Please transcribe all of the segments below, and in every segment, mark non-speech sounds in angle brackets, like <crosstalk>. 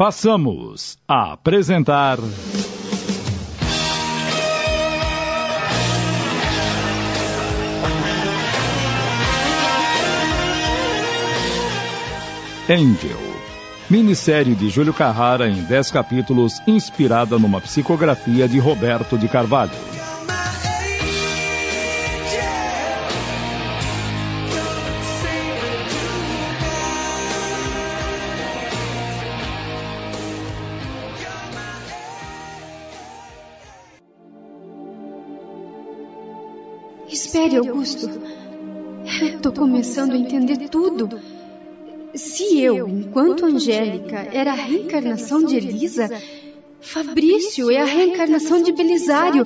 Passamos a apresentar. Angel. Minissérie de Júlio Carrara em 10 capítulos, inspirada numa psicografia de Roberto de Carvalho. Espere, Augusto. Estou começando a entender tudo. Se eu, enquanto Angélica, era a reencarnação de Elisa, Fabrício é a reencarnação de Belisário.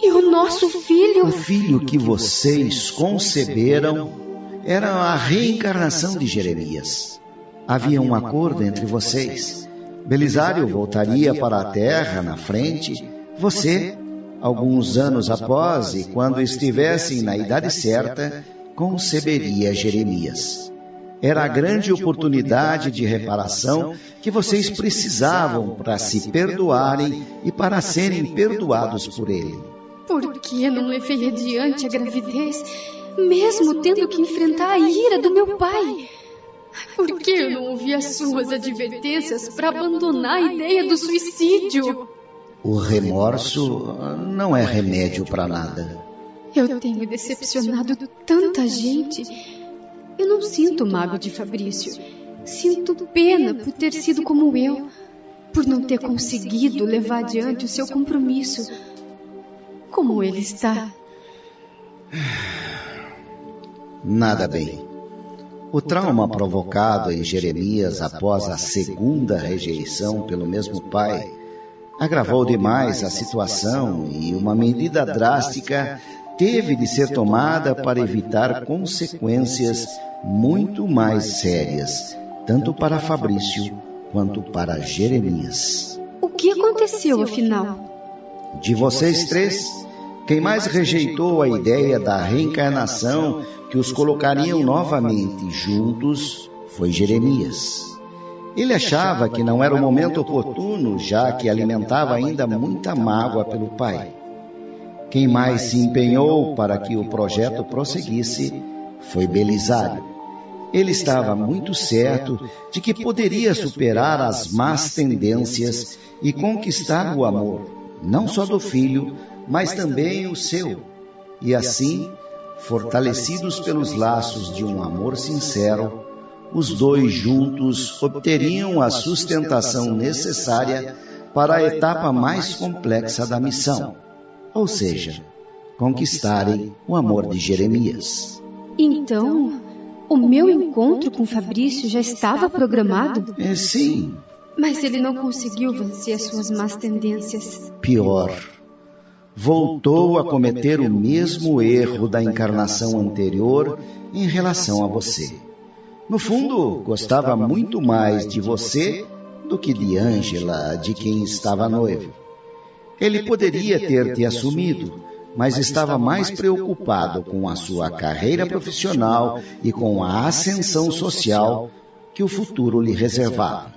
E o nosso filho. O filho que vocês conceberam era a reencarnação de Jeremias. Havia um acordo entre vocês. Belisário voltaria para a terra na frente, você, alguns anos após, e quando estivessem na idade certa, conceberia Jeremias. Era a grande oportunidade de reparação que vocês precisavam para se perdoarem e para serem perdoados por ele. Por que não levei adiante a gravidez, mesmo tendo que enfrentar a ira do meu pai? Por que eu não ouvi as suas advertências para abandonar a ideia do suicídio? O remorso não é remédio para nada. Eu tenho decepcionado tanta gente. Eu não sinto mágoa de Fabrício. Sinto pena por ter sido como eu, por não ter conseguido levar adiante o seu compromisso. Como ele está? Nada bem. O trauma provocado em Jeremias após a segunda rejeição pelo mesmo pai agravou demais a situação e uma medida drástica teve de ser tomada para evitar consequências muito mais sérias, tanto para Fabrício quanto para Jeremias. O que aconteceu afinal? De vocês três, quem mais rejeitou a ideia da reencarnação que os colocariam novamente juntos foi Jeremias. Ele achava que não era o momento oportuno, já que alimentava ainda muita mágoa pelo pai. Quem mais se empenhou para que o projeto prosseguisse foi Belisário. Ele estava muito certo de que poderia superar as más tendências e conquistar o amor, não só do filho, mas também o seu. E assim, fortalecidos pelos laços de um amor sincero, os dois juntos obteriam a sustentação necessária para a etapa mais complexa da missão ou seja, conquistarem o amor de Jeremias. Então, o meu encontro com Fabrício já estava programado? É, sim. Mas ele não conseguiu vencer as suas más tendências. Pior, voltou a cometer o mesmo erro da encarnação anterior em relação a você. No fundo, gostava muito mais de você do que de Ângela, de quem estava noivo. Ele poderia ter te assumido, mas estava mais preocupado com a sua carreira profissional e com a ascensão social que o futuro lhe reservava.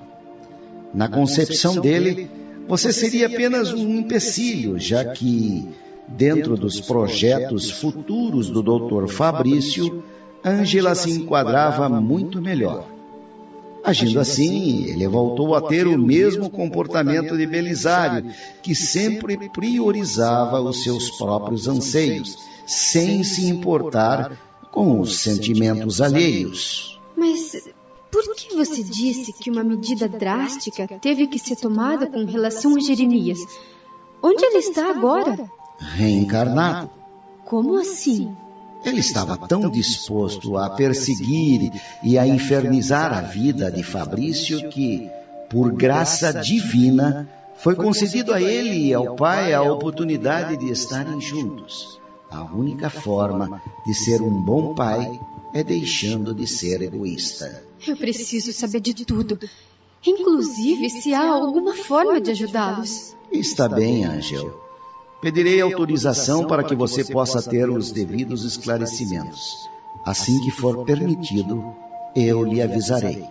Na concepção dele, você seria apenas um empecilho, já que, dentro dos projetos futuros do Dr. Fabrício, Ângela se enquadrava muito melhor. Agindo assim, ele voltou a ter o mesmo comportamento de Belisário, que sempre priorizava os seus próprios anseios, sem se importar com os sentimentos alheios. Mas por que você disse que uma medida drástica teve que ser tomada com relação a Jeremias? Onde ele está agora? Reencarnado. Como assim? Ele estava tão disposto a perseguir e a infernizar a vida de Fabrício que, por graça divina, foi concedido a ele e ao pai a oportunidade de estarem juntos. A única forma de ser um bom pai é deixando de ser egoísta. Eu preciso saber de tudo, inclusive se há alguma forma de ajudá-los. Está bem, Angel. Pedirei autorização para que você possa ter os devidos esclarecimentos. Assim que for permitido, eu lhe avisarei.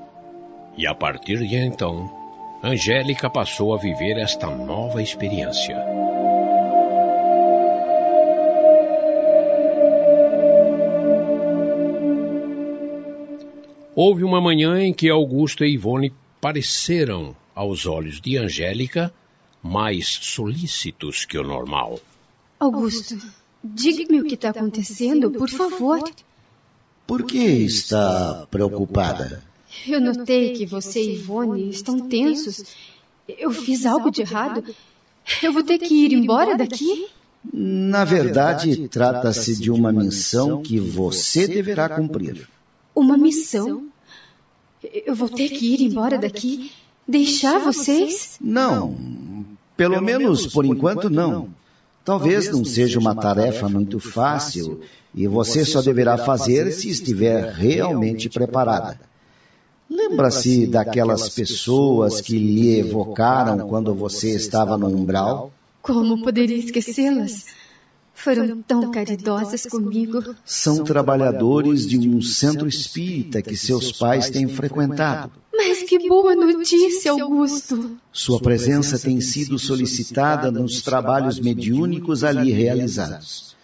E a partir de então, Angélica passou a viver esta nova experiência. Houve uma manhã em que Augusto e Ivone pareceram, aos olhos de Angélica, mais solícitos que o normal. Augusto, diga-me o que está acontecendo, por favor. Por que está preocupada? Eu notei que você e Ivone estão tensos. Eu fiz algo de errado. Eu vou ter que ir embora daqui? Na verdade, trata-se de uma missão que você deverá cumprir. Uma missão? Eu vou ter que ir embora daqui? Deixar vocês? Não. Pelo menos por enquanto não. Talvez não seja uma tarefa muito fácil e você só deverá fazer se estiver realmente preparada. Lembra-se daquelas pessoas que lhe evocaram quando você estava no umbral? Como poderia esquecê-las? Foram tão caridosas comigo. São trabalhadores de um centro espírita que seus pais têm frequentado. Mas que boa notícia, Augusto! Sua presença tem sido solicitada nos trabalhos mediúnicos ali realizados.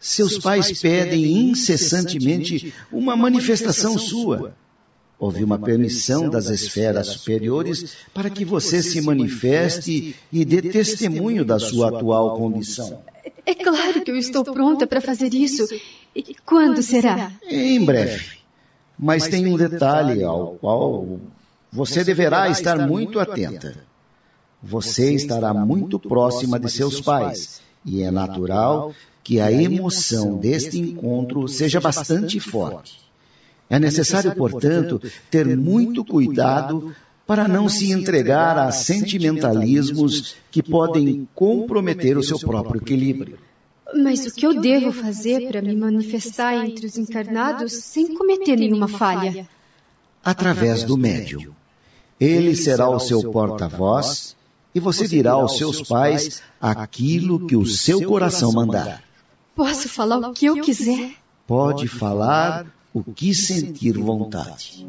Seus pais pedem incessantemente uma manifestação sua. Houve uma permissão das esferas superiores para que você se manifeste e dê testemunho da sua atual condição. É claro que eu estou pronta para fazer isso. E quando será? Em breve. Mas tem um detalhe ao qual você deverá estar muito atenta. Você estará muito próxima de seus pais e é natural que a emoção deste encontro seja bastante forte. É necessário, portanto, ter muito cuidado para não se entregar a sentimentalismos que podem comprometer o seu próprio equilíbrio. Mas o que eu devo fazer para me manifestar entre os encarnados sem cometer nenhuma falha? Através do médium. Ele será o seu porta-voz e você dirá aos seus pais aquilo que o seu coração mandar. Posso falar o que eu quiser? Pode falar o que sentir vontade.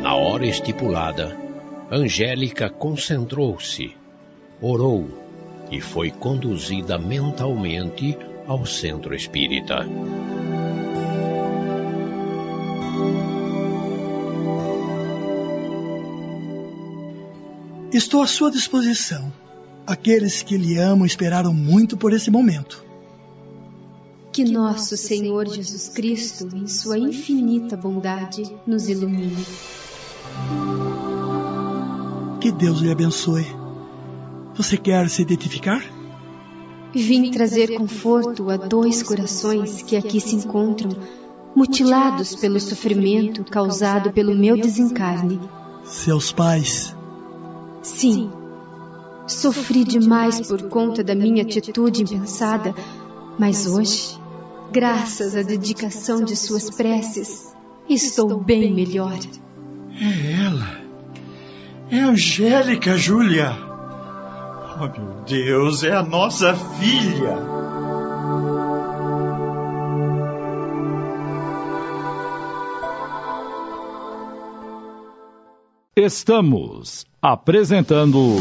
Na hora estipulada, Angélica concentrou-se, orou e foi conduzida mentalmente ao centro espírita. Estou à sua disposição. Aqueles que lhe amam esperaram muito por esse momento. Que nosso Senhor Jesus Cristo, em sua infinita bondade, nos ilumine. Que Deus lhe abençoe. Você quer se identificar? Vim trazer conforto a dois corações que aqui se encontram, mutilados pelo sofrimento causado pelo meu desencarne. Seus pais Sim. Sofri demais por conta da minha atitude impensada, mas hoje, graças à dedicação de suas preces, estou bem melhor. É ela. É Angélica, Júlia. Meu Deus, é a nossa filha. Estamos apresentando.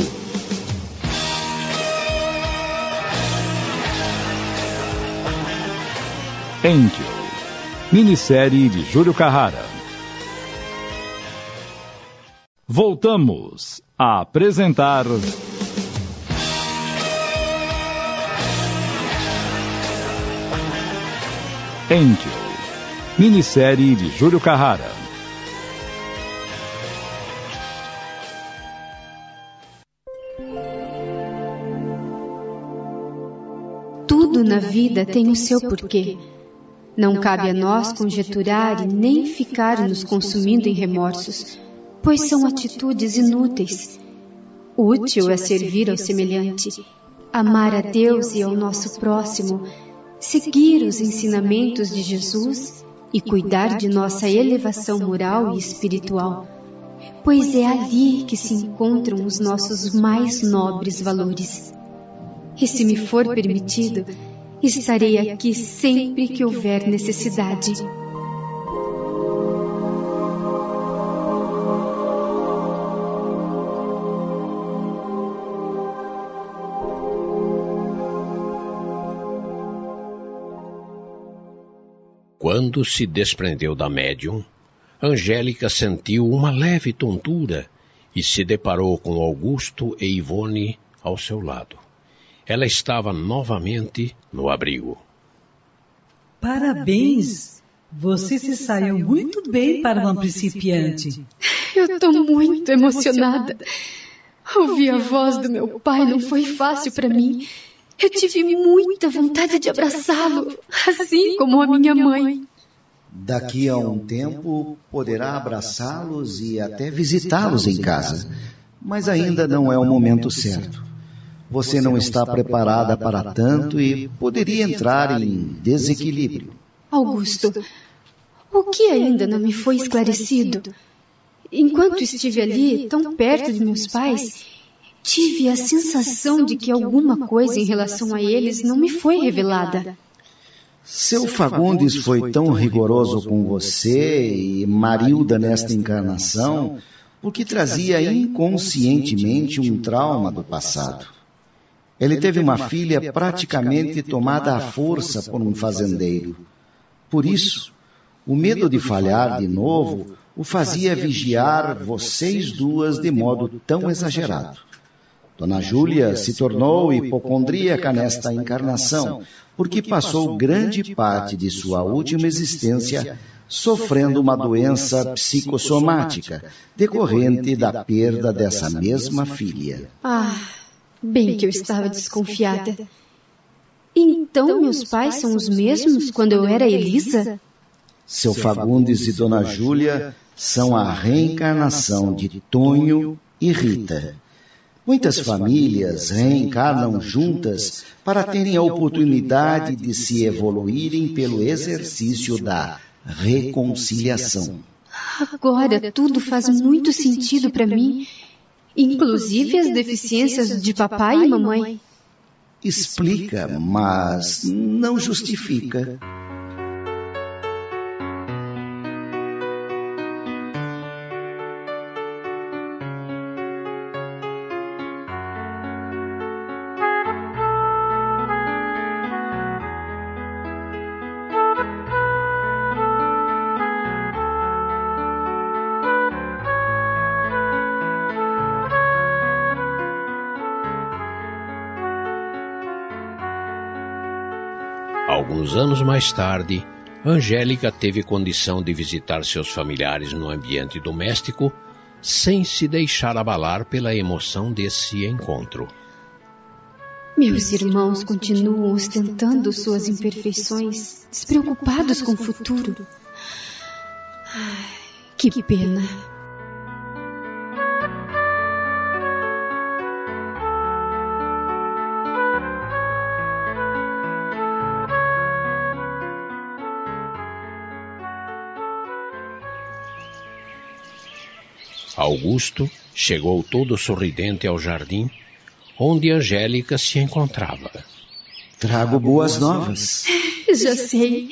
Angel, minissérie de Júlio Carrara. Voltamos a apresentar. Angel, minissérie de Júlio Carrara. Tudo na vida tem o seu porquê. Não cabe a nós conjeturar e nem ficar nos consumindo em remorsos, pois são atitudes inúteis. Útil é servir ao semelhante, amar a Deus e ao nosso próximo, seguir os ensinamentos de Jesus e cuidar de nossa elevação moral e espiritual, pois é ali que se encontram os nossos mais nobres valores. E se me for permitido, Estarei aqui sempre que houver necessidade. Quando se desprendeu da médium, Angélica sentiu uma leve tontura e se deparou com Augusto e Ivone ao seu lado. Ela estava novamente no abrigo. Parabéns! Você se saiu muito bem para uma principiante. Eu estou muito emocionada. Ouvir a voz do meu pai não foi fácil para mim. Eu tive muita vontade de abraçá-lo, assim como a minha mãe. Daqui a um tempo poderá abraçá-los e até visitá-los em casa, mas ainda não é o momento certo. Você não está preparada para tanto e poderia entrar em desequilíbrio. Augusto, o que ainda não me foi esclarecido? Enquanto estive ali, tão perto de meus pais, tive a sensação de que alguma coisa em relação a eles não me foi revelada. Seu Fagundes foi tão rigoroso com você e Marilda nesta encarnação porque trazia inconscientemente um trauma do passado. Ele teve uma filha praticamente tomada à força por um fazendeiro. Por isso, o medo de falhar de novo o fazia vigiar vocês duas de modo tão exagerado. Dona Júlia se tornou hipocondríaca nesta encarnação, porque passou grande parte de sua última existência sofrendo uma doença psicossomática decorrente da perda dessa mesma filha. Ah, bem que eu estava desconfiada. Então meus pais são os mesmos quando eu era Elisa? Seu Fagundes e Dona Júlia são a reencarnação de Tonho e Rita Muitas famílias reencarnam juntas para terem a oportunidade de se evoluírem pelo exercício da reconciliação. Agora tudo faz muito sentido para mim, inclusive as deficiências de papai e mamãe. Explica, mas não justifica. Alguns anos mais tarde, Angélica teve condição de visitar seus familiares no ambiente doméstico sem se deixar abalar pela emoção desse encontro. Meus irmãos continuam ostentando suas imperfeições, despreocupados com o futuro. Ai, que pena. Augusto chegou todo sorridente ao jardim onde Angélica se encontrava. Trago boas novas. <laughs> Já sei.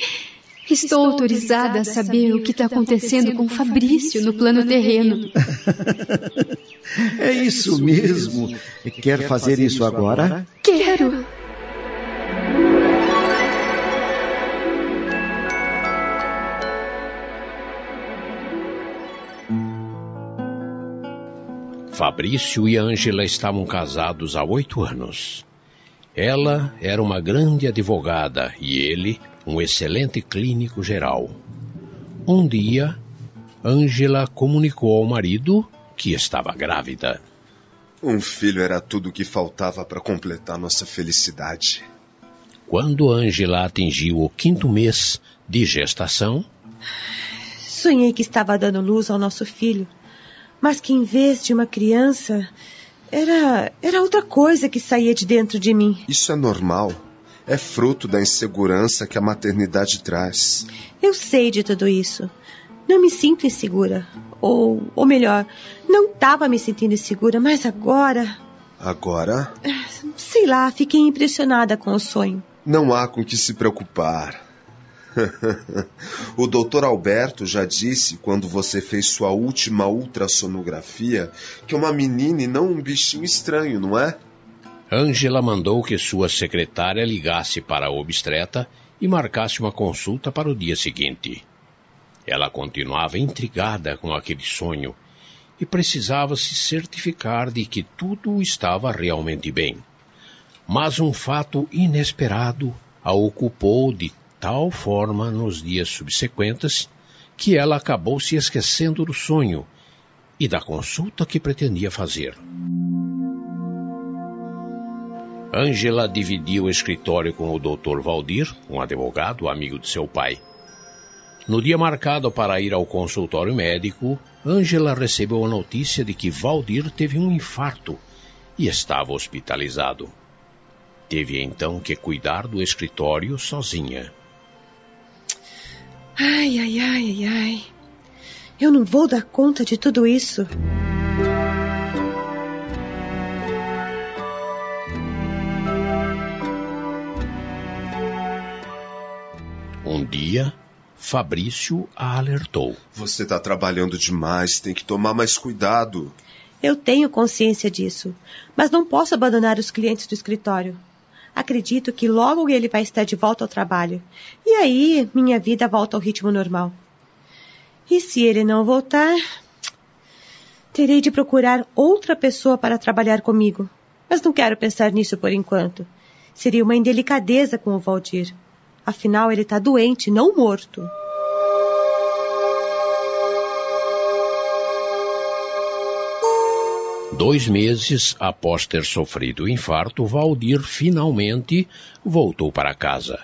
Estou autorizada a saber o que está acontecendo com Fabrício no plano terreno. <laughs> é isso mesmo. Quer fazer isso agora? Quero. Fabrício e Ângela estavam casados há oito anos. Ela era uma grande advogada e ele um excelente clínico geral. Um dia, Ângela comunicou ao marido que estava grávida. Um filho era tudo o que faltava para completar nossa felicidade. Quando Ângela atingiu o quinto mês de gestação, sonhei que estava dando luz ao nosso filho mas que em vez de uma criança, era, era outra coisa que saía de dentro de mim. Isso é normal. É fruto da insegurança que a maternidade traz. Eu sei de tudo isso. Não me sinto insegura. Ou, ou melhor, não estava me sentindo insegura, mas agora. Agora? Sei lá, fiquei impressionada com o sonho. Não há com que se preocupar. <laughs> o doutor Alberto já disse, quando você fez sua última ultrassonografia, que uma menina e não um bichinho estranho, não é? Ângela mandou que sua secretária ligasse para a obstreta e marcasse uma consulta para o dia seguinte. Ela continuava intrigada com aquele sonho e precisava se certificar de que tudo estava realmente bem. Mas um fato inesperado a ocupou de tal forma nos dias subsequentes que ela acabou se esquecendo do sonho e da consulta que pretendia fazer. Ângela dividia o escritório com o Dr. Valdir, um advogado amigo de seu pai. No dia marcado para ir ao consultório médico, Ângela recebeu a notícia de que Valdir teve um infarto e estava hospitalizado. Teve então que cuidar do escritório sozinha. Ai, ai, ai, ai, ai. Eu não vou dar conta de tudo isso. Um dia, Fabrício a alertou. Você está trabalhando demais, tem que tomar mais cuidado. Eu tenho consciência disso, mas não posso abandonar os clientes do escritório. Acredito que logo ele vai estar de volta ao trabalho. E aí minha vida volta ao ritmo normal. E se ele não voltar, terei de procurar outra pessoa para trabalhar comigo. Mas não quero pensar nisso por enquanto. Seria uma indelicadeza com o Valdir. Afinal, ele está doente, não morto. Dois meses após ter sofrido o infarto, Valdir finalmente voltou para casa.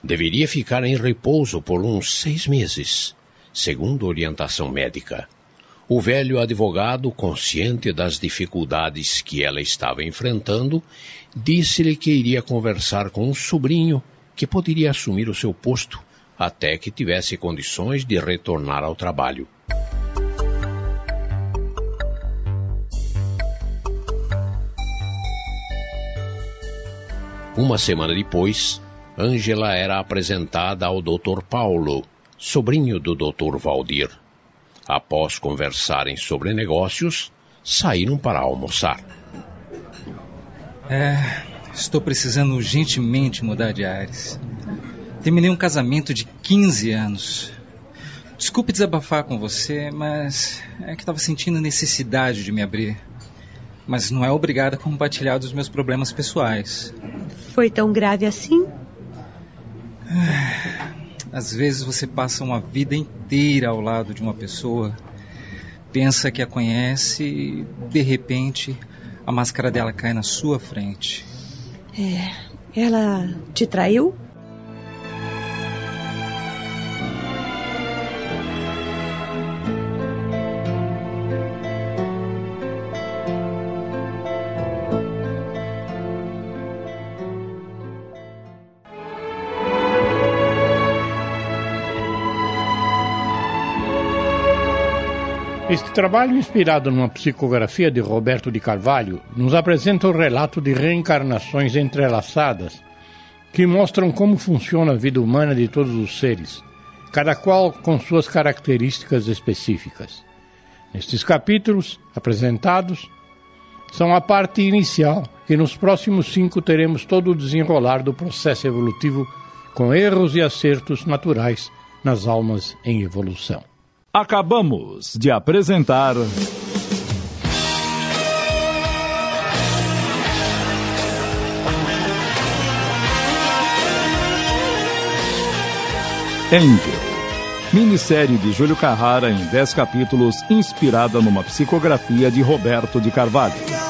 Deveria ficar em repouso por uns seis meses, segundo orientação médica. O velho advogado, consciente das dificuldades que ela estava enfrentando, disse-lhe que iria conversar com um sobrinho que poderia assumir o seu posto até que tivesse condições de retornar ao trabalho. Uma semana depois, Ângela era apresentada ao Dr. Paulo, sobrinho do Dr. Valdir. Após conversarem sobre negócios, saíram para almoçar. É, Estou precisando urgentemente mudar de ares. Terminei um casamento de 15 anos. Desculpe desabafar com você, mas é que estava sentindo necessidade de me abrir. Mas não é obrigado a compartilhar dos meus problemas pessoais. Foi tão grave assim? Às vezes você passa uma vida inteira ao lado de uma pessoa, pensa que a conhece e, de repente, a máscara dela cai na sua frente. É, ela te traiu? Este trabalho, inspirado numa psicografia de Roberto de Carvalho, nos apresenta o relato de reencarnações entrelaçadas que mostram como funciona a vida humana de todos os seres, cada qual com suas características específicas. Nestes capítulos apresentados, são a parte inicial, e nos próximos cinco teremos todo o desenrolar do processo evolutivo com erros e acertos naturais nas almas em evolução. Acabamos de apresentar. Angel. Minissérie de Júlio Carrara em 10 capítulos, inspirada numa psicografia de Roberto de Carvalho.